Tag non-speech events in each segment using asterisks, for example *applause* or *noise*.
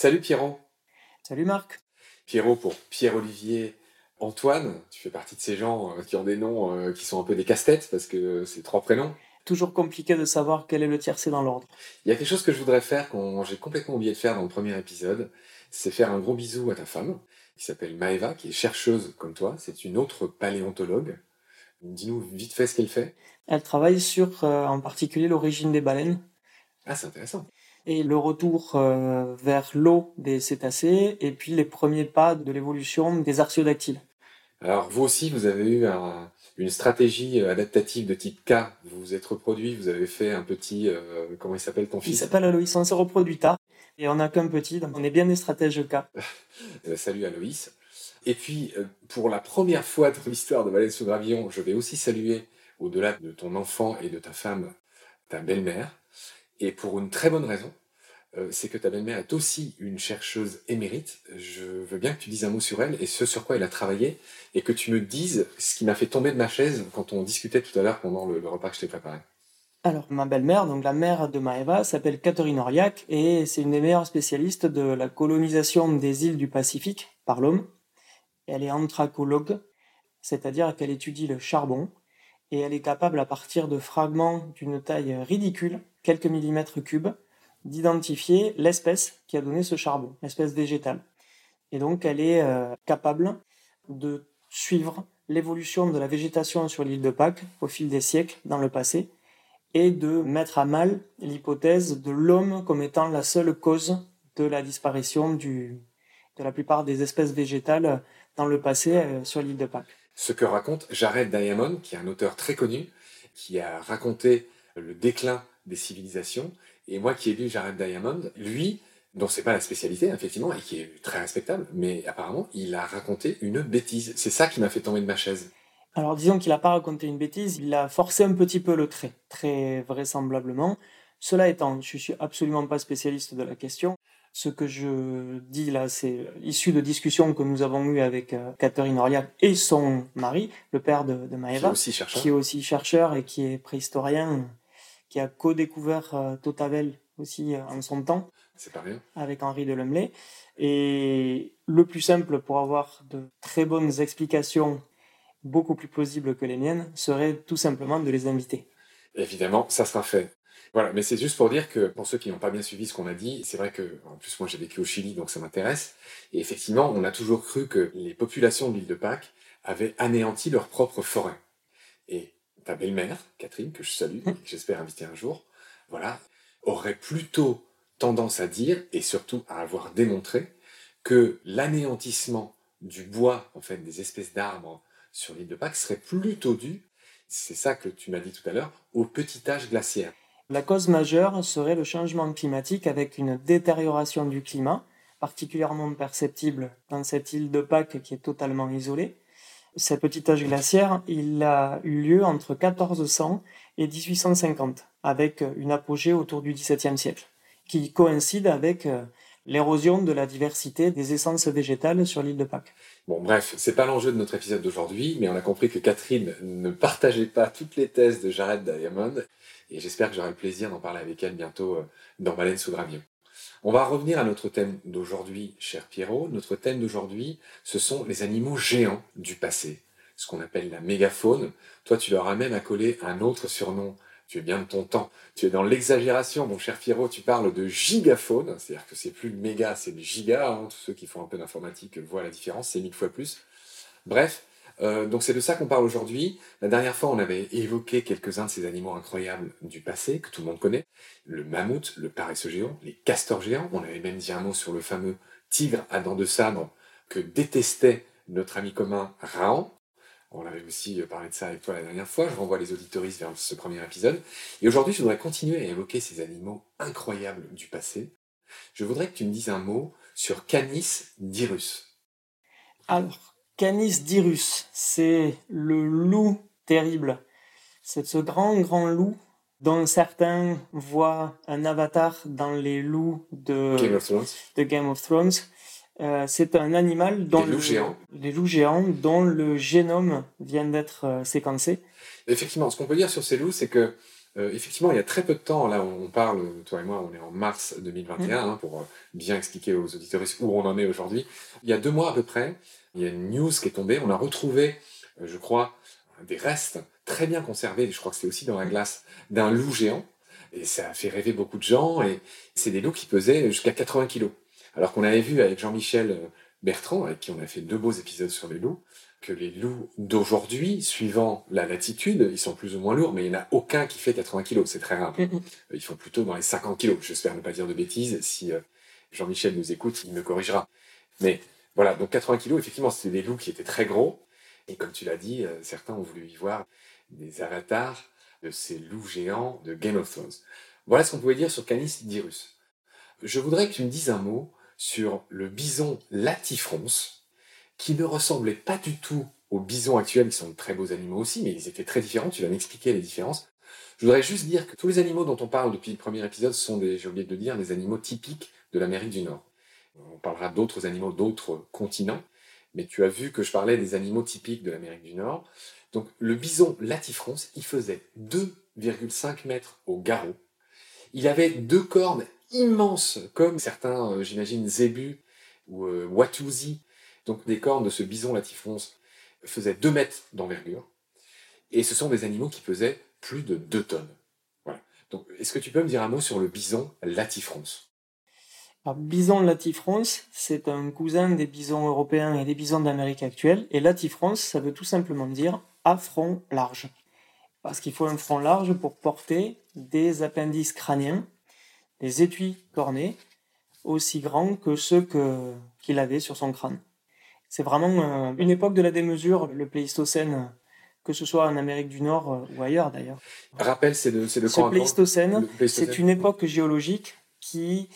Salut Pierrot. Salut Marc. Pierrot pour Pierre-Olivier Antoine. Tu fais partie de ces gens euh, qui ont des noms euh, qui sont un peu des casse-têtes parce que c'est trois prénoms. Toujours compliqué de savoir quel est le tiercé dans l'ordre. Il y a quelque chose que je voudrais faire, que j'ai complètement oublié de faire dans le premier épisode, c'est faire un gros bisou à ta femme, qui s'appelle Maeva, qui est chercheuse comme toi. C'est une autre paléontologue. Dis-nous vite fait ce qu'elle fait. Elle travaille sur, euh, en particulier, l'origine des baleines. Ah, c'est intéressant. Et le retour euh, vers l'eau des cétacés, et puis les premiers pas de l'évolution des artiodactyles. Alors, vous aussi, vous avez eu une stratégie adaptative de type K. Vous vous êtes reproduit, vous avez fait un petit. Euh, comment il s'appelle ton fils? Il s'appelle Aloïs, on s'est reproduit tard. Et on n'a qu'un petit, donc on est bien des stratèges K. *laughs* salut Aloïs. Et puis, pour la première fois dans l'histoire de Baleine sous Gravillon, je vais aussi saluer au-delà de ton enfant et de ta femme, ta belle-mère. Et pour une très bonne raison, euh, c'est que ta belle-mère est aussi une chercheuse émérite. Je veux bien que tu dises un mot sur elle et ce sur quoi elle a travaillé, et que tu me dises ce qui m'a fait tomber de ma chaise quand on discutait tout à l'heure pendant le, repas que je t'ai préparé. Alors, ma belle-mère, donc la mère de Maeva, s'appelle Catherine Auriac et c'est une des meilleures spécialistes de la colonisation des îles du Pacifique par l'homme. Elle est anthracologue, c'est-à-dire qu'elle étudie le charbon, et elle est capable, à partir de fragments d'une taille ridicule, quelques millimètres cubes, d'identifier l'espèce qui a donné ce charbon, l'espèce végétale. Et donc elle est euh, capable de suivre l'évolution de la végétation sur l'île de Pâques au fil des siècles dans le passé et de mettre à mal l'hypothèse de l'homme comme étant la seule cause de la disparition de la plupart des espèces végétales dans le passé euh, sur l'île de Pâques ce que raconte Jared Diamond, qui est un auteur très connu, qui a raconté le déclin des civilisations. Et moi qui ai lu Jared Diamond, lui, dont c'est pas la spécialité, effectivement, et qui est très respectable, mais apparemment, il a raconté une bêtise. C'est ça qui m'a fait tomber de ma chaise. Alors disons qu'il n'a pas raconté une bêtise, il a forcé un petit peu le trait, très vraisemblablement. Cela étant, je suis absolument pas spécialiste de la question. Ce que je dis là, c'est issu de discussions que nous avons eues avec euh, Catherine Auriac et son mari, le père de, de Maëva, qui est, aussi chercheur. qui est aussi chercheur et qui est préhistorien, qui a co-découvert euh, Totavel aussi euh, en son temps. C'est pas rien. Avec Henri de Lemley. Et le plus simple pour avoir de très bonnes explications, beaucoup plus plausibles que les miennes, serait tout simplement de les inviter. Évidemment, ça sera fait. Voilà, mais c'est juste pour dire que pour ceux qui n'ont pas bien suivi ce qu'on a dit, c'est vrai que, en plus moi j'ai vécu au Chili, donc ça m'intéresse. Et effectivement, on a toujours cru que les populations de l'île de Pâques avaient anéanti leur propre forêt. Et ta belle-mère, Catherine, que je salue, et que j'espère inviter un jour, voilà, aurait plutôt tendance à dire, et surtout à avoir démontré, que l'anéantissement du bois, en fait, des espèces d'arbres sur l'île de Pâques serait plutôt dû, c'est ça que tu m'as dit tout à l'heure, au petit âge glaciaire. La cause majeure serait le changement climatique avec une détérioration du climat, particulièrement perceptible dans cette île de Pâques qui est totalement isolée. Ce petit âge glaciaire, il a eu lieu entre 1400 et 1850, avec une apogée autour du XVIIe siècle, qui coïncide avec euh, l'érosion de la diversité des essences végétales sur l'île de Pâques. Bon, bref, c'est pas l'enjeu de notre épisode d'aujourd'hui, mais on a compris que Catherine ne partageait pas toutes les thèses de Jared Diamond, et j'espère que j'aurai le plaisir d'en parler avec elle bientôt euh, dans Baleine sous gravion. On va revenir à notre thème d'aujourd'hui, cher Pierrot. Notre thème d'aujourd'hui, ce sont les animaux géants du passé, ce qu'on appelle la mégafaune. Toi, tu leur as même accolé un autre surnom tu es bien de ton temps. Tu es dans l'exagération, mon cher Pierrot, tu parles de gigafaune, c'est-à-dire que c'est plus le méga, c'est le giga, hein. tous ceux qui font un peu d'informatique voient la différence, c'est mille fois plus. Bref, euh, donc c'est de ça qu'on parle aujourd'hui. La dernière fois, on avait évoqué quelques-uns de ces animaux incroyables du passé, que tout le monde connaît. Le mammouth, le paresseux géant, les castors géants. On avait même dit un mot sur le fameux tigre à dents de sabre que détestait notre ami commun Raon. On avait aussi parlé de ça avec toi la dernière fois. Je renvoie les auditoristes vers ce premier épisode. Et aujourd'hui, je voudrais continuer à évoquer ces animaux incroyables du passé. Je voudrais que tu me dises un mot sur Canis dirus. Alors, Canis dirus, c'est le loup terrible. C'est ce grand, grand loup dont certains voient un avatar dans les loups de de Game of Thrones. Euh, c'est un animal dont loups géants. les loups géants dont le génome vient d'être euh, séquencé. Effectivement, ce qu'on peut dire sur ces loups, c'est que Euh, effectivement, il y a très peu de temps, là on parle, toi et moi, on est en mars 2021, hein, pour bien expliquer aux auditeurs où on en est aujourd'hui. Il y a deux mois à peu près, il y a une news qui est tombée, on a retrouvé, euh, je crois, des restes très bien conservés, je crois que c'était aussi dans la glace, d'un loup géant. Et ça a fait rêver beaucoup de gens, et c'est des loups qui pesaient jusqu'à 80 kilos. Alors qu'on avait vu avec Jean-Michel Bertrand, avec qui on a fait deux beaux épisodes sur les loups, que les loups d'aujourd'hui, suivant la latitude, ils sont plus ou moins lourds, mais il n'y en a aucun qui fait 80 kg, c'est très rare. Mm, mm. Ils font plutôt dans les 50 kg. J'espère ne pas dire de bêtises. Si euh, Jean-Michel nous écoute, il me corrigera. Mais voilà, donc 80 kg, effectivement, c'était des loups qui étaient très gros. Et comme tu l'as dit, euh, certains ont voulu y voir des avatars de ces loups géants de Game of Thrones. Voilà ce qu'on pouvait dire sur Canis dirus. Je voudrais que tu me dises un mot sur le bison latifrons, qui ne ressemblaient pas du tout aux bisons actuels, qui sont de très beaux animaux aussi, mais ils étaient très différents, tu vas m'expliquer les différences. Je voudrais juste dire que tous les animaux dont on parle depuis le premier épisode sont des, j'ai oublié de dire, des animaux typiques de l'Amérique du Nord. On parlera d'autres animaux d'autres continents, mais tu as vu que je parlais des animaux typiques de l'Amérique du Nord. Donc le bison latifrons, il faisait 2,5 mètres au garrot. Il avait deux cornes immenses, comme certains, euh, j'imagine, zébus ou euh, donc les cornes de ce bison latifrons faisaient 2 mètres d'envergure. Et ce sont des animaux qui pesaient plus de 2 tonnes. Voilà. Donc est-ce que tu peux me dire un mot sur le bison latifrons? Alors, bison latifrons, c'est un cousin des bisons européens et des bisons d'Amérique actuelle. Et latifrons, ça veut tout simplement dire à front large. Parce qu'il faut un front large pour porter des appendices crâniens, des étuis cornés, aussi grands que ceux qu'il avait sur son crâne. C'est vraiment une époque de la démesure, le Pléistocène, que ce soit en Amérique du Nord euh, ou ailleurs d'ailleurs. Rappel, c'est de, c'est de Ce Pléistocène, c'est une époque géologique qui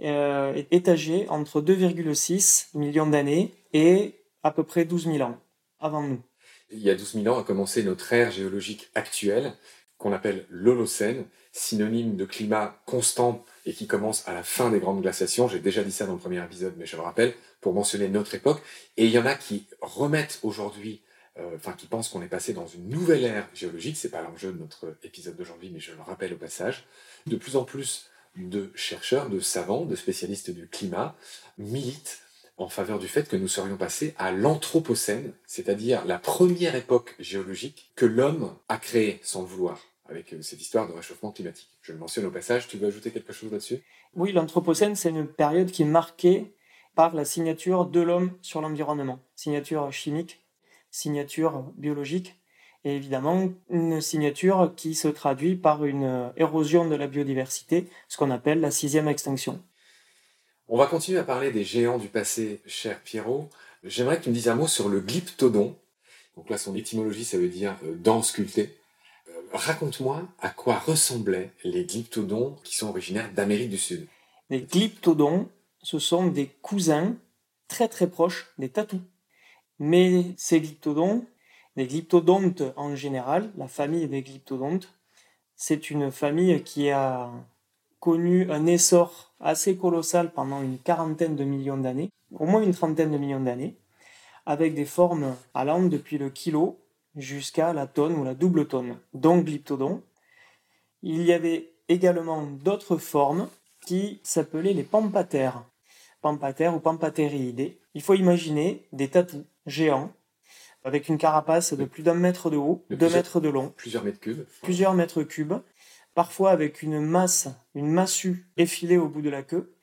euh, est étagée entre 2,6 millions d'années et à peu près 12 000 ans avant nous. Il y a 12 000 ans a commencé notre ère géologique actuelle, qu'on appelle l'Holocène, synonyme de climat constant et qui commence à la fin des grandes glaciations. J'ai déjà dit ça dans le premier épisode, mais je le rappelle, pour mentionner notre époque. Et il y en a qui remettent aujourd'hui, euh, enfin qui pensent qu'on est passé dans une nouvelle ère géologique. C'est pas l'enjeu de notre épisode d'aujourd'hui, mais je le rappelle au passage. De plus en plus de chercheurs, de savants, de spécialistes du climat militent en faveur du fait que nous serions passés à l'Anthropocène, c'est-à-dire la première époque géologique que l'homme a créée sans vouloir avec euh, cette histoire de réchauffement climatique. Je le mentionne au passage, tu veux ajouter quelque chose là-dessus? Oui, l'Anthropocène, c'est une période qui est marquée par la signature de l'homme sur l'environnement. Signature chimique, signature biologique, et évidemment une signature qui se traduit par une euh, érosion de la biodiversité, ce qu'on appelle la sixième extinction. On va continuer à parler des géants du passé, cher Pierrot. J'aimerais que tu me dises un mot sur le glyptodon. Donc là, son étymologie, ça veut dire euh, dent sculptée raconte-moi à quoi ressemblaient les glyptodons qui sont originaires d'Amérique du Sud. Les glyptodons, ce sont des cousins très très proches des tatous. Mais ces glyptodons, les glyptodontes en général, la famille des glyptodontes, c'est une famille qui a connu un essor assez colossal pendant une quarantaine de millions d'années, au moins une trentaine de millions d'années, avec des formes allant depuis le kilo jusqu'à la tonne ou la double tonne, donc glyptodon. Il y avait également d'autres formes qui s'appelaient les pampatères, pampatères ou pampatériidés. Il faut imaginer des tatous géants avec une carapace de plus d'un mètre de haut, deux mètres de long, plusieurs mètres cubes, plusieurs mètres cubes, parfois avec une masse, une massue effilée au bout de la queue,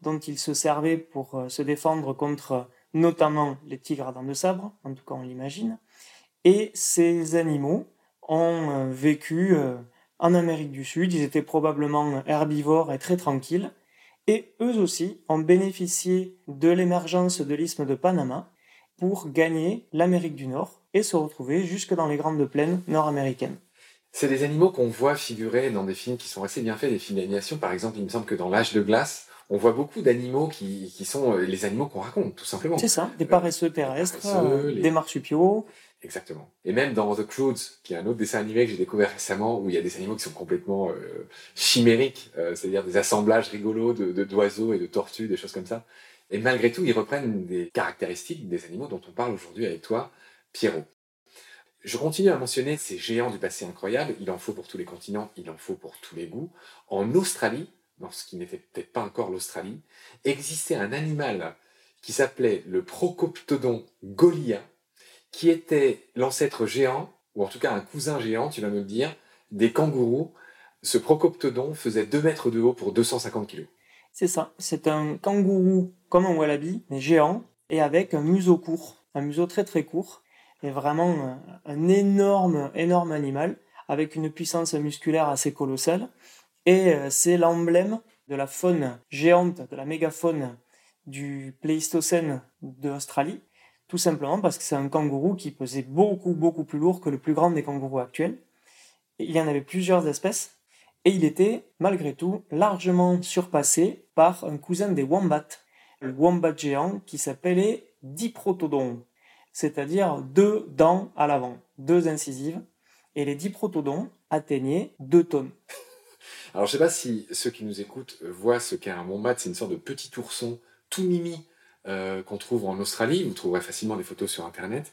dont ils se servaient pour euh, se défendre contre notamment les tigres à dents de sabre, en tout cas on l'imagine, et ces animaux ont euh, vécu euh, en Amérique du Sud, ils étaient probablement herbivores et très tranquilles, et eux aussi ont bénéficié de l'émergence de l'isthme de Panama pour gagner l'Amérique du Nord et se retrouver jusque dans les grandes plaines nord-américaines. C'est des animaux qu'on voit figurer dans des films qui sont assez bien faits, des films d'animation. Par exemple, il me semble que dans L'âge de glace, on voit beaucoup d'animaux qui, sont euh, les animaux qu'on raconte, tout simplement. C'est ça, des paresseux terrestres, des marsupiaux, Exactement. Et même dans The Croods, qui est un autre dessin animé que j'ai découvert récemment, où il y a des animaux qui sont complètement euh, chimériques, euh, c'est-à-dire des assemblages rigolos de d'oiseaux et de tortues, des choses comme ça. Et malgré tout, ils reprennent des caractéristiques des animaux dont on parle aujourd'hui avec toi, Pierrot. Je continue à mentionner ces géants du passé incroyable. Il en faut pour tous les continents, il en faut pour tous les goûts. En Australie, dans ce qui n'était peut-être pas encore l'Australie, existait un animal qui s'appelait le Procoptodon golia, qui était l'ancêtre géant, ou en tout cas un cousin géant, tu vas me le dire, des kangourous. Ce Procoptodon faisait 2 mètres de haut pour 250 kg. C'est ça, c'est un kangourou comme un wallaby, mais géant, et avec un museau court, un museau très très court, et vraiment un énorme, énorme animal, avec une puissance musculaire assez colossale, et euh, c'est l'emblème de la faune géante, de la mégafaune du Pléistocène d'Australie, tout simplement parce que c'est un kangourou qui pesait beaucoup, beaucoup plus lourd que le plus grand des kangourous actuels. Il y en avait plusieurs espèces, et il était, malgré tout, largement surpassé par un cousin des wombats, le wombat géant qui s'appelait Diprotodon, c'est-à-dire deux dents à l'avant, deux incisives, et les diprotodons atteignaient deux tonnes. *laughs* Alors je ne sais pas si ceux qui nous écoutent voient ce qu'est un wombat, c'est une sorte de petit ourson tout mimi euh, qu'on trouve en Australie, vous trouverez facilement des photos sur internet.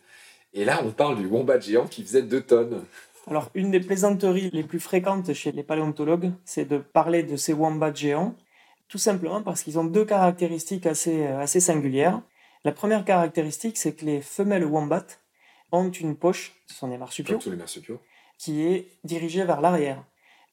Et là on parle du wombat géant qui faisait deux tonnes. Alors une des plaisanteries les plus fréquentes chez les paléontologues, c'est de parler de ces wombats géants, tout simplement parce qu'ils ont deux caractéristiques assez, euh, assez singulières. La première caractéristique, c'est que les femelles wombats ont une poche, ce sont des marsupiaux, tous les marsupiaux, qui est dirigée vers l'arrière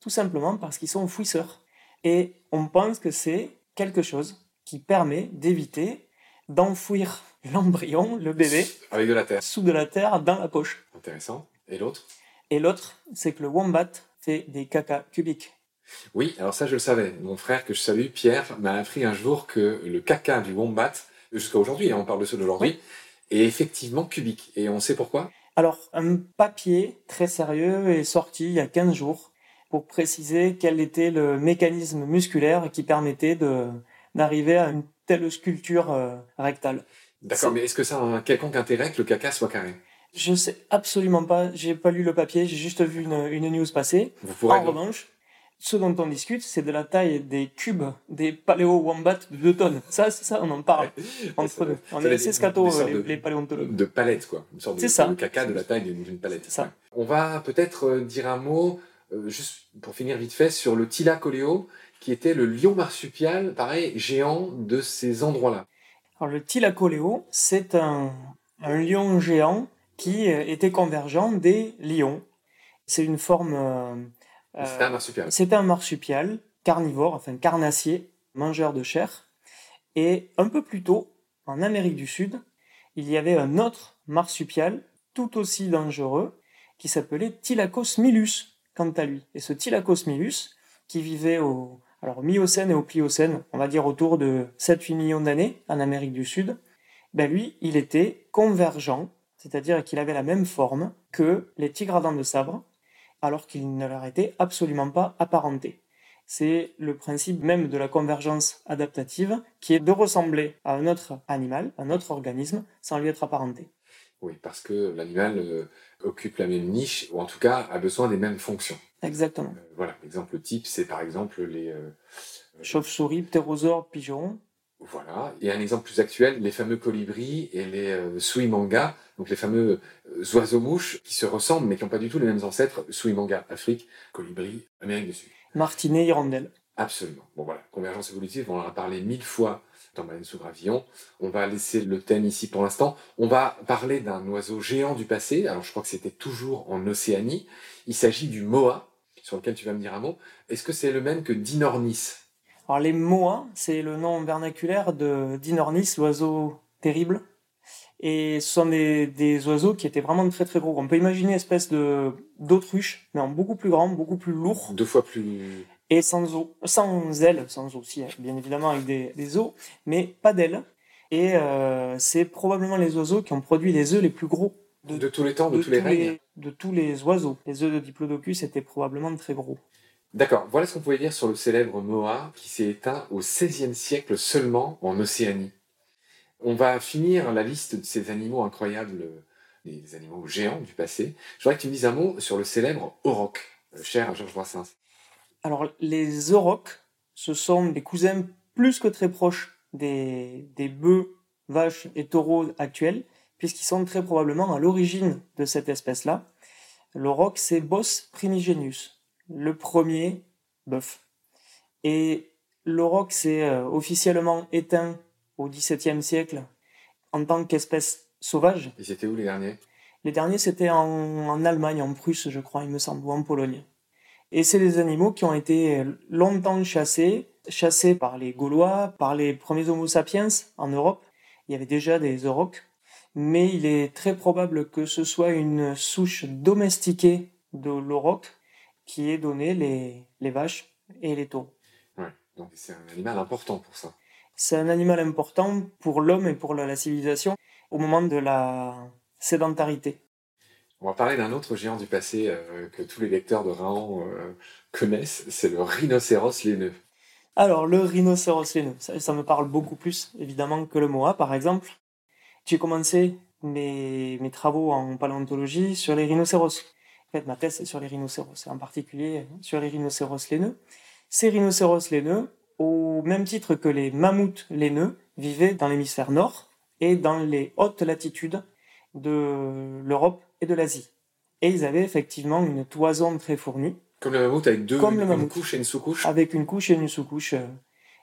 tout simplement parce qu'ils sont fouisseurs. Et on pense que c'est quelque chose qui permet d'éviter d'enfouir l'embryon, le bébé, avec de la terre, sous de la terre dans la poche. Intéressant. Et l'autre? Et l'autre, c'est que le wombat fait des caca cubiques. Oui, alors ça je le savais. Mon frère que je salue, Pierre, m'a appris un jour que le caca du wombat, jusqu'à aujourd'hui, hein, on parle de ça d'aujourd'hui, est effectivement cubique. Et on sait pourquoi? Alors, un papier très sérieux est sorti il y a 15 jours pour préciser quel était le mécanisme musculaire qui permettait d'arriver à une telle sculpture euh, rectale. D'accord, mais est-ce que ça a un quelconque intérêt que le caca soit carré? Je sais absolument pas, j'ai pas lu le papier, j'ai juste vu une, une news passer. Vous en revanche, ce dont on discute, c'est de la taille des cubes des paléo-wombats de 2 tonnes. Ça, c'est ça, on en parle *laughs* entre nous. On est assez scato, les, paléontologues. De palettes, quoi. Une sorte de, caca de la taille d'une palette. Ça. On va peut-être euh, dire un mot euh, juste pour finir vite fait, sur le Tilacoleo, qui était le lion marsupial, pareil, géant de ces endroits-là. Alors le Tilacoleo, c'est un, lion géant qui euh, était convergent des lions. C'est une forme... Euh, c'est un marsupial. C'est un marsupial carnivore, enfin carnassier, mangeur de chair. Et un peu plus tôt, en Amérique du Sud, il y avait un autre marsupial tout aussi dangereux qui s'appelait Thylacos milus quant à lui. Et ce Thylacosmilus, qui vivait au alors, Miocène et au Pliocène, on va dire autour de 7-8 millions d'années en Amérique du Sud, ben lui, il était convergent, c'est-à-dire qu'il avait la même forme que les tigres à dents de sabre, alors qu'il ne leur était absolument pas apparenté. C'est le principe même de la convergence adaptative, qui est de ressembler à un autre animal, un autre organisme, sans lui être apparenté. Oui, parce que l'animal euh, occupe la même niche, ou en tout cas a besoin des mêmes fonctions. Exactement. Euh, voilà, l'exemple type, c'est par exemple les... Euh, Chauves-souris, ptérosaures, pigeons. Voilà, et un exemple plus actuel, les fameux colibris et les suimanga, donc les fameux oiseaux-mouches qui se ressemblent mais qui n'ont pas du tout les mêmes ancêtres, suimanga, Afrique, colibri, Amérique du Sud. Martinet, hirondelle. Absolument. Bon voilà, convergence évolutive, on en a parlé mille fois dans Baleine sous gravillon. On va laisser le thème ici pour l'instant. On va parler d'un oiseau géant du passé. Alors je crois que c'était toujours en Océanie. Il s'agit du moa, sur lequel tu vas me dire un mot. Est-ce que c'est le même que Dinornis? Alors les moas, c'est le nom vernaculaire de Dinornis, l'oiseau terrible. Et ce sont des, oiseaux qui étaient vraiment très très gros. On peut imaginer une espèce de d'autruche, mais en beaucoup plus grand, beaucoup plus lourd. Deux fois plus et sans, sans ailes, sans aussi, hein, bien évidemment avec des, os, mais pas d'ailes. Et euh, c'est probablement les oiseaux qui ont produit les œufs les plus gros. De, tous les temps, de, tous les règnes De tous les oiseaux. Les œufs de Diplodocus étaient probablement très gros. D'accord, voilà ce qu'on pouvait dire sur le célèbre Moa qui s'est éteint au XVIe siècle seulement en Océanie. On va finir la liste de ces animaux incroyables, des animaux géants du passé. Je voudrais que tu me dises un mot sur le célèbre auroch, euh, cher Georges Brassens. Alors, les aurochs, ce sont des cousins plus que très proches des, des bœufs, vaches et taureaux actuels, puisqu'ils sont très probablement à l'origine de cette espèce-là. L'auroch, c'est Bos primigenius, le premier bœuf. Et l'auroch s'est euh, officiellement éteint au XVIIe siècle en tant qu'espèce sauvage. Et c'était où les derniers? Les derniers, c'était en, en Allemagne, en Prusse, je crois, il me semble, ou en Pologne. Et c'est des animaux qui ont été longtemps chassés, chassés par les Gaulois, par les premiers Homo sapiens en Europe. Il y avait déjà des aurochs, mais il est très probable que ce soit une souche domestiquée de l'auroch qui ait donné les, les vaches et les taureaux. Ouais, donc c'est un animal important pour ça. C'est un animal important pour l'homme et pour la, la civilisation au moment de la sédentarité. On va parler d'un autre géant du passé euh, que tous les lecteurs de Raon euh, connaissent, c'est le rhinocéros laineux. Alors, le rhinocéros laineux, ça, ça me parle beaucoup plus, évidemment, que le Moa, par exemple. J'ai commencé mes, mes travaux en paléontologie sur les rhinocéros. En fait, ma thèse, c'est sur les rhinocéros, et en particulier sur les rhinocéros laineux. Ces rhinocéros laineux, au même titre que les mammouths laineux, vivaient dans l'hémisphère nord et dans les hautes latitudes de l'Europe et de l'Asie. Et ils avaient effectivement une toison très fournie. Comme le mammouth avec deux Comme le une mammouth. couche et une sous-couche. Avec une couche et une sous-couche, euh,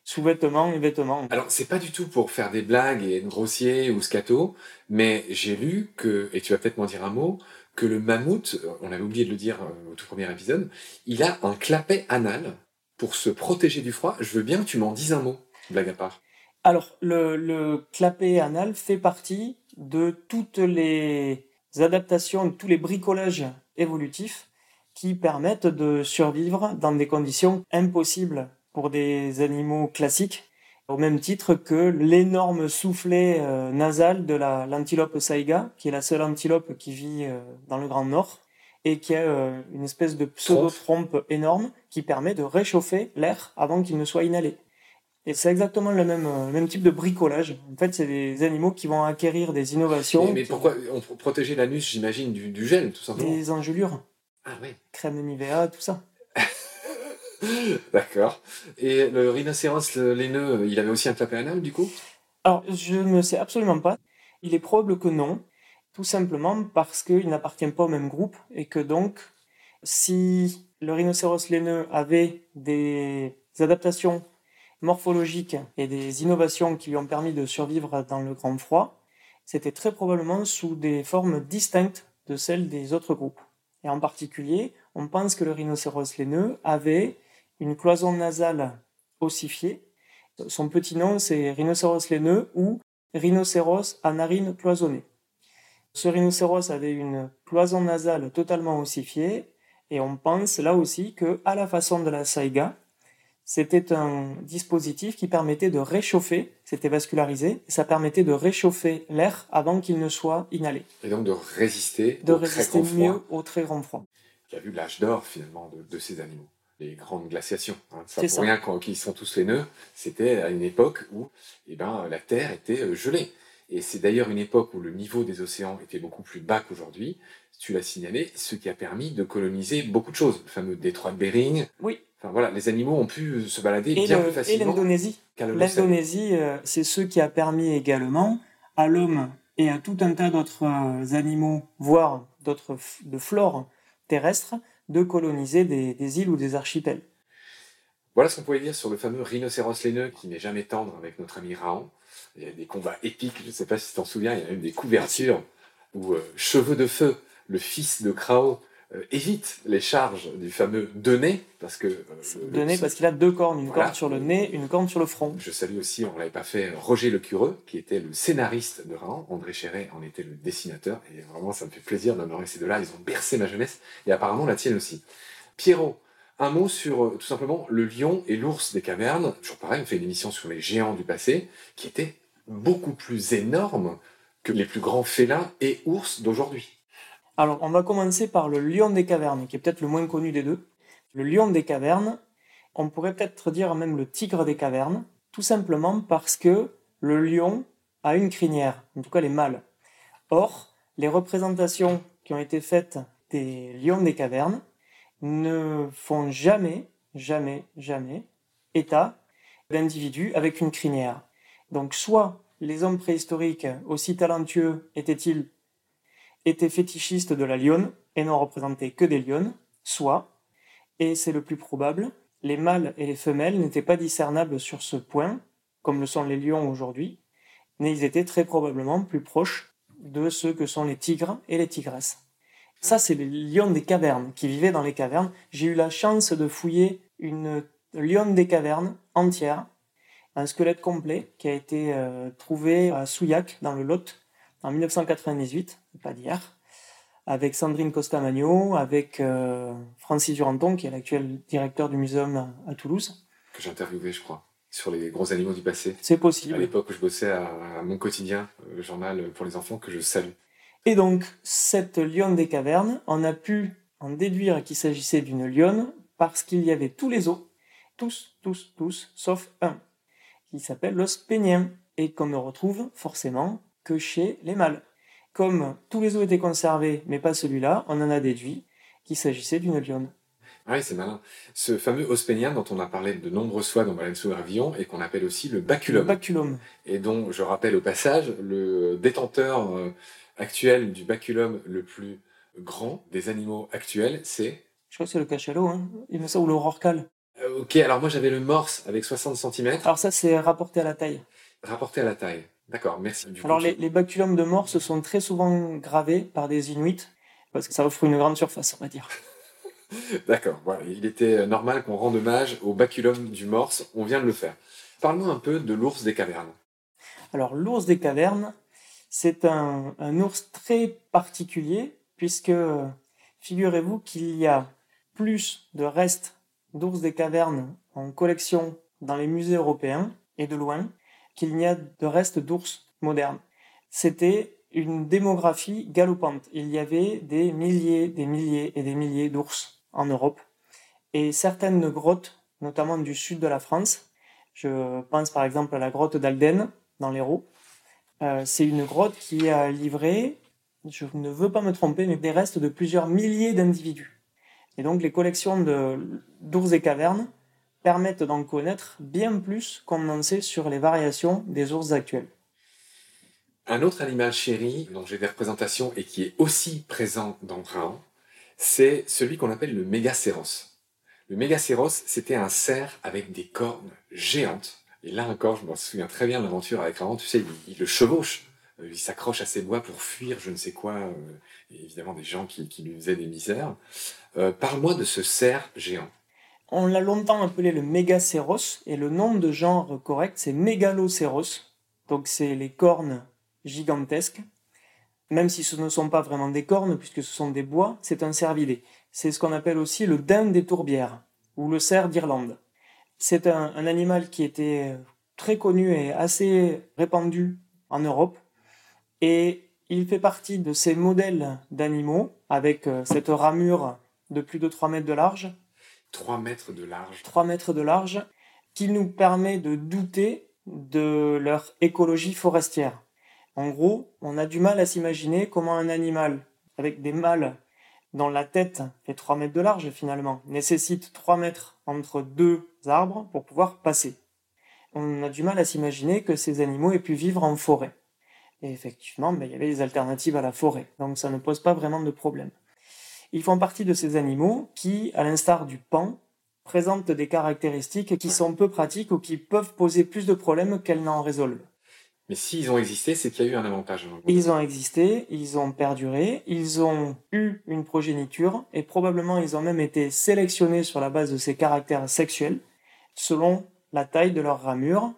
sous-vêtements et vêtements. Alors, c'est pas du tout pour faire des blagues et être grossier ou scato, mais j'ai lu que, et tu vas peut-être m'en dire un mot, que le mammouth, on avait oublié de le dire euh, au tout premier épisode, il a un clapet anal pour se protéger du froid. Je veux bien que tu m'en dises un mot, blague à part. Alors, le, le clapet anal fait partie de toutes les adaptations, de tous les bricolages évolutifs qui permettent de survivre dans des conditions impossibles pour des animaux classiques, au même titre que l'énorme soufflet euh, nasal de la- l'antilope saiga, qui est la seule antilope qui vit euh, dans le Grand Nord, et qui a euh, une espèce de pseudo-trompe énorme qui permet de réchauffer l'air avant qu'il ne soit inhalé. Et c'est exactement le même, le même type de bricolage. En fait, c'est des animaux qui vont acquérir des innovations, Mais, pourquoi on protéger l'anus, j'imagine, du, du gel, tout simplement? des engelures, Ah oui, crème de Nivea, tout ça. *laughs* d'accord. Et le rhinocéros laineux, il avait aussi un clapet anal, du coup? Alors, je ne sais absolument pas. Il est probable que non, tout simplement parce qu'il n'appartient pas au même groupe et que donc, si le rhinocéros laineux avait des adaptations morphologiques et des innovations qui lui ont permis de survivre dans le grand froid, c'était très probablement sous des formes distinctes de celles des autres groupes. Et en particulier, on pense que le rhinocéros laineux avait une cloison nasale ossifiée son petit nom, c'est rhinocéros laineux ou rhinocéros à narines cloisonnées. Ce rhinocéros avait une cloison nasale totalement ossifiée et on pense là aussi que, à la façon de la saiga, c'était un dispositif qui permettait de réchauffer, c'était vascularisé, ça permettait de réchauffer l'air avant qu'il ne soit inhalé, Et donc de résister de au très résister grand froid. mieux au très grand froid. qui a vu l'âge d'or finalement de, de ces animaux, les grandes glaciations. Hein. Ça C'est pour ça. rien quand ils sont tous laineux, c'était à une époque où eh ben, la Terre était euh, gelée. Et c'est d'ailleurs une époque où le niveau des océans était beaucoup plus bas qu'aujourd'hui, tu l'as signalé, ce qui a permis de coloniser beaucoup de choses. Le fameux détroit de Bering. Oui. Enfin voilà, les animaux ont pu se balader Et bien le- plus et facilement l'Indonésie. qu'à l'Holocène. L'Indonésie, euh, c'est ce qui a permis également à l'homme et à tout un tas d'autres euh, animaux, voire d'autres de flore terrestre, de coloniser des, îles ou des archipels. Voilà ce qu'on pouvait dire sur le fameux rhinocéros laineux qui n'est jamais tendre avec notre ami Raon. Il y a des combats épiques, je ne sais pas si tu t'en souviens, il y a même des couvertures où euh, Cheveux de Feu, le fils de Krao, euh, évite les charges du fameux Dené, parce que... euh, Donné parce qu'il a deux cornes, une Voilà. corne sur le nez, une corne sur le front. Je salue aussi, on ne l'avait pas fait, Roger Lecureux, qui était le scénariste de Raon. André Chéret en était le dessinateur. Et vraiment, ça me fait plaisir d'honorer ces deux-là. Ils ont bercé ma jeunesse. Et apparemment, la tienne aussi. Pierrot, un mot sur, euh, tout simplement, le lion et l'ours des cavernes. Toujours pareil, on fait une émission sur les géants du passé, qui étaient beaucoup plus énormes que les plus grands félins et ours d'aujourd'hui. Alors, on va commencer par le lion des cavernes, qui est peut-être le moins connu des deux. Le lion des cavernes, on pourrait peut-être dire même le tigre des cavernes, tout simplement parce que le lion a une crinière, en tout cas les mâles. Or, les représentations qui ont été faites des lions des cavernes ne font jamais, jamais, jamais état d'individus avec une crinière. Donc, soit les hommes préhistoriques, aussi talentueux étaient-ils, étaient fétichistes de la lionne et n'ont représenté que des lionnes, soit, et c'est le plus probable, les mâles et les femelles n'étaient pas discernables sur ce point, comme le sont les lions aujourd'hui, mais ils étaient très probablement plus proches de ceux que sont les tigres et les tigresses. Ça, c'est les lions des cavernes qui vivaient dans les cavernes. J'ai eu la chance de fouiller une lionne des cavernes entière, un squelette complet qui a été euh, trouvé à Souillac, dans le Lot, en 1998, pas d'hier, avec Sandrine Costamagno, avec euh, Francis Duranton, qui est l'actuel directeur du muséum à Toulouse. Que j'ai interviewé, je crois, sur les gros animaux du passé. C'est possible. À l'époque où je bossais à, Mon Quotidien, le journal pour les enfants, que je salue. Et donc, cette lionne des cavernes, on a pu en déduire qu'il s'agissait d'une lionne parce qu'il y avait tous les os, tous, tous, tous, sauf un, qui s'appelle l'os pénien, et qu'on ne retrouve forcément que chez les mâles. Comme tous les os étaient conservés, mais pas celui-là, on en a déduit qu'il s'agissait d'une lionne. Ah oui, c'est malin. Ce fameux os pénien dont on a parlé de nombreuses fois dans Baleine sous gravillon et qu'on appelle aussi le baculum. Le baculum. Et dont, je rappelle au passage, le détenteur euh, actuel du baculum le plus grand des animaux actuels, c'est Je crois que c'est le cachalot, hein. il me semble, ou le rorcal. Euh, ok, alors moi j'avais le morse avec 60 cm. Alors ça, c'est rapporté à la taille. Rapporté à la taille. D'accord, merci. alors les, les, baculums de morse sont très souvent gravés par des Inuits, parce que ça offre une grande surface, on va dire. *laughs* D'accord, voilà. il était normal qu'on rende hommage au baculum du morse, on vient de le faire. Parle-nous un peu de l'ours des cavernes. Alors l'ours des cavernes, c'est un, ours très particulier puisque figurez-vous qu'il y a plus de restes d'ours des cavernes en collection dans les musées européens et de loin qu'il n'y a de restes d'ours modernes. C'était une démographie galopante. Il y avait des milliers, des milliers et des milliers d'ours en Europe. Et certaines grottes, notamment du sud de la France, je pense par exemple à la grotte d'Alden dans l'Hérault, euh, c'est une grotte qui a livré, je ne veux pas me tromper, mais des restes de plusieurs milliers d'individus. Et donc les collections d'ours et cavernes permettent d'en connaître bien plus qu'on n'en sait sur les variations des ours actuels. Un autre animal chéri dont j'ai des représentations et qui est aussi présent dans Brun, c'est celui qu'on appelle le mégacéros. Le mégacéros, c'était un cerf avec des cornes géantes et là encore, je me souviens très bien de l'aventure avec Ravan, tu sais, il, le chevauche, euh, il s'accroche à ses bois pour fuir je ne sais quoi, euh, évidemment des gens qui, lui faisaient des misères. Euh, parle-moi de ce cerf géant. On l'a longtemps appelé le mégacéros, et le nom de genre correct, c'est mégalocéros. Donc c'est les cornes gigantesques. Même si ce ne sont pas vraiment des cornes, puisque ce sont des bois, c'est un cervidé. C'est ce qu'on appelle aussi le daim des tourbières, ou le cerf d'Irlande. C'est un, animal qui était très connu et assez répandu en Europe. Et il fait partie de ces modèles d'animaux avec euh, cette ramure de plus de 3 mètres de large. 3 mètres de large. 3 mètres de large, qui nous permet de douter de leur écologie forestière. En gros, on a du mal à s'imaginer comment un animal avec des mâles dont la tête fait 3 mètres de large finalement, nécessite 3 mètres entre deux arbres pour pouvoir passer. On a du mal à s'imaginer que ces animaux aient pu vivre en forêt. Et effectivement, ben, il y avait des alternatives à la forêt, donc ça ne pose pas vraiment de problème. Ils font partie de ces animaux qui, à l'instar du pan, présentent des caractéristiques qui sont peu pratiques ou qui peuvent poser plus de problèmes qu'elles n'en résolvent. Mais s'ils ont existé, c'est qu'il y a eu un avantage. Ils ont existé, ils ont perduré, ils ont eu une progéniture et probablement ils ont même été sélectionnés sur la base de ces caractères sexuels selon la taille de leur ramure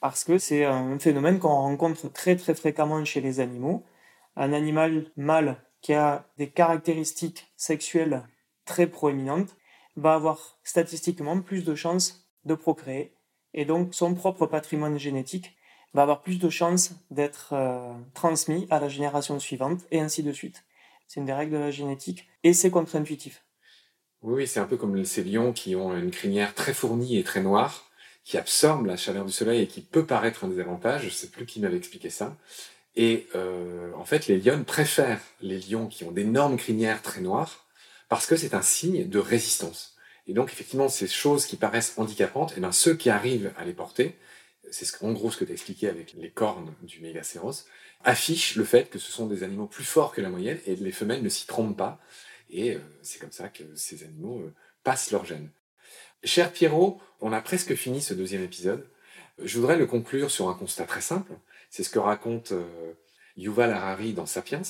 parce que c'est un phénomène qu'on rencontre très très fréquemment chez les animaux. Un animal mâle qui a des caractéristiques sexuelles très proéminentes va avoir statistiquement plus de chances de procréer et donc son propre patrimoine génétique va avoir plus de chances d'être euh, transmis à la génération suivante, et ainsi de suite. C'est une des règles de la génétique, et c'est contre-intuitif. Oui, c'est un peu comme ces lions qui ont une crinière très fournie et très noire, qui absorbe la chaleur du soleil et qui peut paraître un désavantage. Je ne sais plus qui m'avait expliqué ça. Et euh, en fait, les lions préfèrent les lions qui ont d'énormes crinières très noires parce que c'est un signe de résistance. Et donc, effectivement, ces choses qui paraissent handicapantes, et eh bien, ceux qui arrivent à les porter, c'est ce, en gros ce que tu expliqué avec les cornes du mégacéros, affiche le fait que ce sont des animaux plus forts que la moyenne et les femelles ne s'y trompent pas. Et euh, c'est comme ça que ces animaux euh, passent leur gène. Cher Pierrot, on a presque fini ce deuxième épisode. Je voudrais le conclure sur un constat très simple. C'est ce que raconte euh, Yuval Harari dans Sapiens.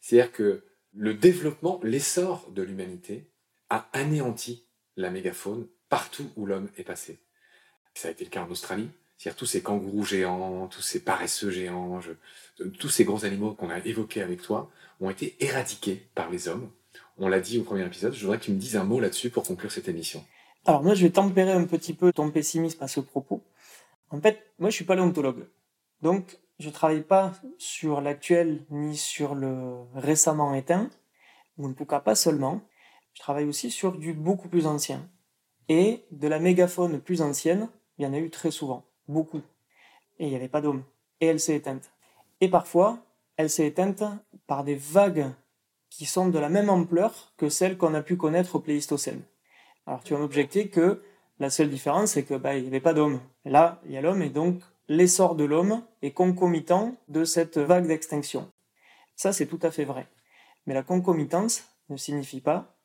C'est-à-dire que le développement, l'essor de l'humanité a anéanti la mégafaune partout où l'homme est passé. Ça a été le cas en Australie, c'est-à-dire tous ces kangourous géants, tous ces paresseux géants, tous ces gros animaux qu'on a évoqués avec toi ont été éradiqués par les hommes. On l'a dit au premier épisode, je voudrais que tu me dises un mot là-dessus pour conclure cette émission. Alors moi, je vais tempérer un petit peu ton pessimisme à ce propos. En fait, moi, je suis paléontologue. Donc, je travaille pas sur l'actuel ni sur le récemment éteint, ou en tout cas pas seulement. Je travaille aussi sur du beaucoup plus ancien. Et de la mégafaune plus ancienne, il y en a eu très souvent beaucoup. Et il n'y avait pas d'homme. Et elle s'est éteinte. Et parfois, elle s'est éteinte par des vagues qui sont de la même ampleur que celles qu'on a pu connaître au Pléistocène. Alors tu vas m'objecter que la seule différence, c'est que bah, il n'y avait pas d'homme. Là, il y a l'homme, et donc l'essor de l'homme est concomitant de cette vague d'extinction. Ça, c'est tout à fait vrai. Mais la concomitance ne signifie pas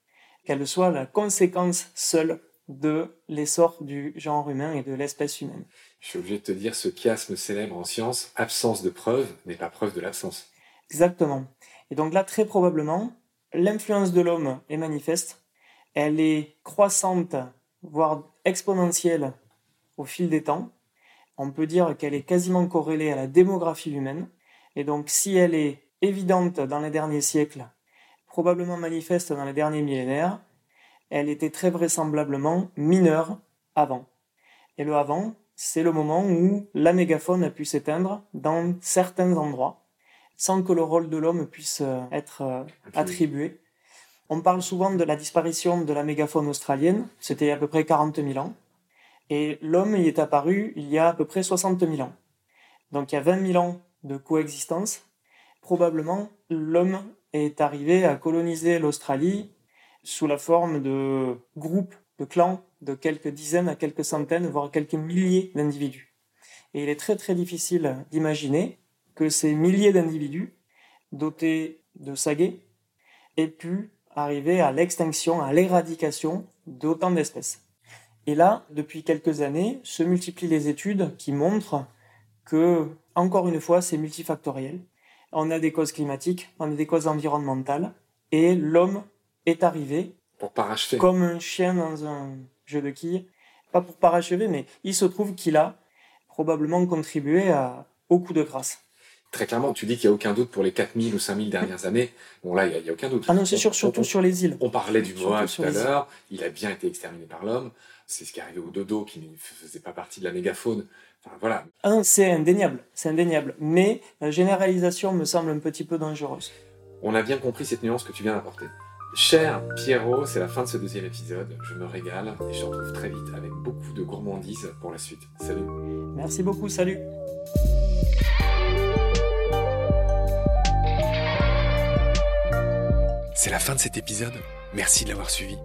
qu'elle soit la conséquence seule de l'essor du genre humain et de l'espèce humaine. Je suis obligé de te dire ce chiasme célèbre en science, absence de preuve n'est pas preuve de l'absence. Exactement. Et donc là, très probablement, l'influence de l'homme est manifeste, elle est croissante, voire exponentielle au fil des temps. On peut dire qu'elle est quasiment corrélée à la démographie humaine. Et donc si elle est évidente dans les derniers siècles, probablement manifeste dans les derniers millénaires, elle était très vraisemblablement mineure avant. Et le avant, c'est le moment où la mégafaune a pu s'éteindre dans certains endroits, sans que le rôle de l'homme puisse euh, être euh, attribué. On parle souvent de la disparition de la mégafaune australienne, c'était à peu près 40 000 ans, et l'homme y est apparu il y a à peu près 60 000 ans. Donc il y a 20 000 ans de coexistence. Probablement, l'homme est arrivé à coloniser l'Australie sous la forme de groupes, de clans de quelques dizaines à quelques centaines, voire quelques milliers d'individus. Et il est très très difficile d'imaginer que ces milliers d'individus, dotés de saguets, aient pu arriver à l'extinction, à l'éradication d'autant d'espèces. Et là, depuis quelques années, se multiplient les études qui montrent que, encore une fois, c'est multifactoriel. On a des causes climatiques, on a des causes environnementales, et l'homme est arrivé pour parachever. comme un chien dans un jeu de quilles. Pas pour parachever, mais il se trouve qu'il a probablement contribué à, beaucoup de grâce. Très clairement, tu dis qu'il n'y a aucun doute pour les 4000 ou 5000 dernières années. Bon, là, il n'y a, aucun doute. Ah non, c'est sûr, surtout sur les îles. On parlait du Moa tout à l'heure. Il a bien été exterminé par l'homme. C'est ce qui est arrivé au dodo qui ne faisait pas partie de la mégafaune. Enfin, voilà. Ah c'est indéniable. C'est indéniable. Mais la généralisation me semble un petit peu dangereuse. On a bien compris cette nuance que tu viens d'apporter. Cher Pierrot, c'est la fin de ce deuxième épisode. Je me régale et je te retrouve très vite avec beaucoup de gourmandises pour la suite. Salut. Merci beaucoup. Salut. C'est la fin de cet épisode. Merci de l'avoir suivi.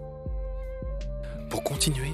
Pour continuer,